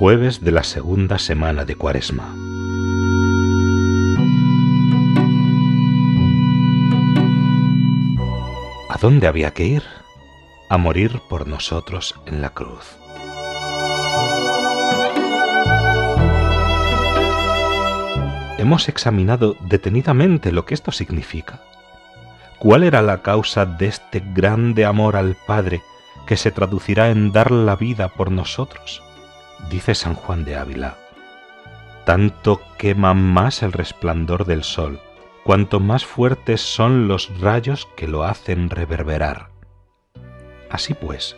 Jueves de la segunda semana de Cuaresma. ¿A dónde había que ir? A morir por nosotros en la cruz. Hemos examinado detenidamente lo que esto significa. ¿Cuál era la causa de este grande amor al Padre que se traducirá en dar la vida por nosotros? Dice San Juan de Ávila, tanto quema más el resplandor del sol, cuanto más fuertes son los rayos que lo hacen reverberar. Así pues,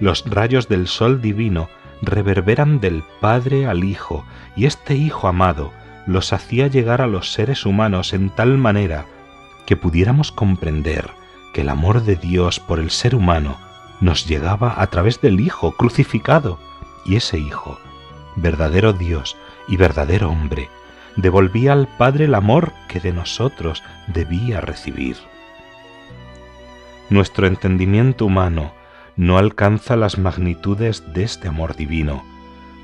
los rayos del sol divino reverberan del Padre al Hijo, y este Hijo amado los hacía llegar a los seres humanos en tal manera que pudiéramos comprender que el amor de Dios por el ser humano nos llegaba a través del Hijo crucificado, y ese Hijo, verdadero Dios y verdadero hombre, devolvía al Padre el amor que de nosotros debía recibir. Nuestro entendimiento humano no alcanza las magnitudes de este amor divino,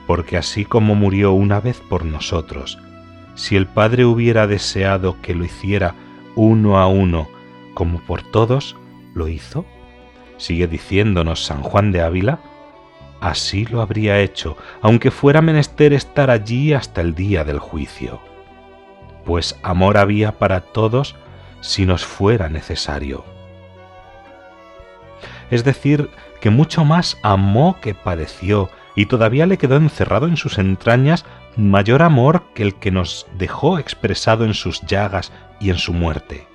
porque así como murió una vez por nosotros, si el Padre hubiera deseado que lo hiciera uno a uno como por todos, lo hizo. Sigue diciéndonos San Juan de Ávila, así lo habría hecho, aunque fuera menester estar allí hasta el día del juicio. Pues amor había para todos si nos fuera necesario. Es decir, que mucho más amó que padeció, y todavía le quedó encerrado en sus entrañas mayor amor que el que nos dejó expresado en sus llagas y en su muerte.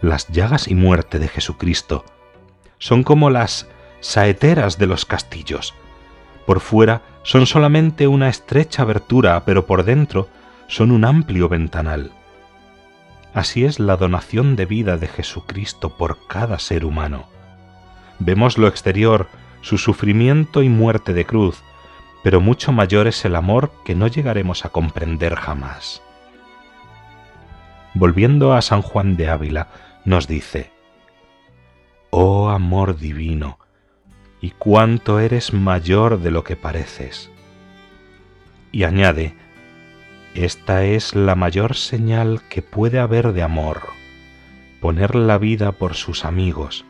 Las llagas y muerte de Jesucristo son como las saeteras de los castillos. Por fuera son solamente una estrecha abertura, pero por dentro son un amplio ventanal. Así es la donación de vida de Jesucristo por cada ser humano. Vemos lo exterior, su sufrimiento y muerte de cruz, pero mucho mayor es el amor que no llegaremos a comprender jamás. Volviendo a San Juan de Ávila, nos dice, Oh amor divino, y cuánto eres mayor de lo que pareces. Y añade, esta es la mayor señal que puede haber de amor, poner la vida por sus amigos,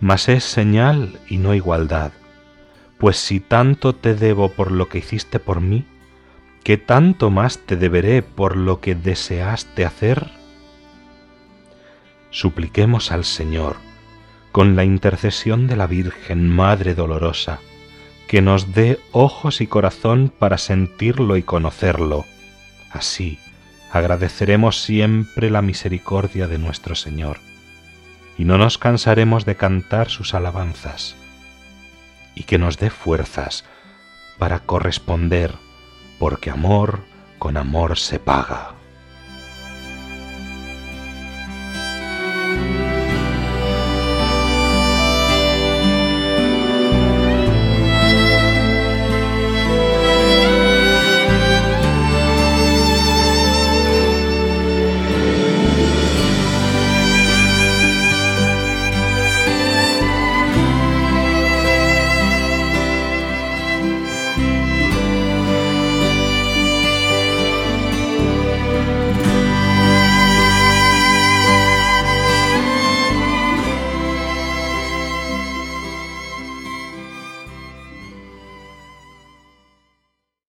mas es señal y no igualdad, pues si tanto te debo por lo que hiciste por mí, ¿qué tanto más te deberé por lo que deseaste hacer? Supliquemos al Señor, con la intercesión de la Virgen Madre Dolorosa, que nos dé ojos y corazón para sentirlo y conocerlo. Así agradeceremos siempre la misericordia de nuestro Señor, y no nos cansaremos de cantar sus alabanzas, y que nos dé fuerzas para corresponder, porque amor con amor se paga.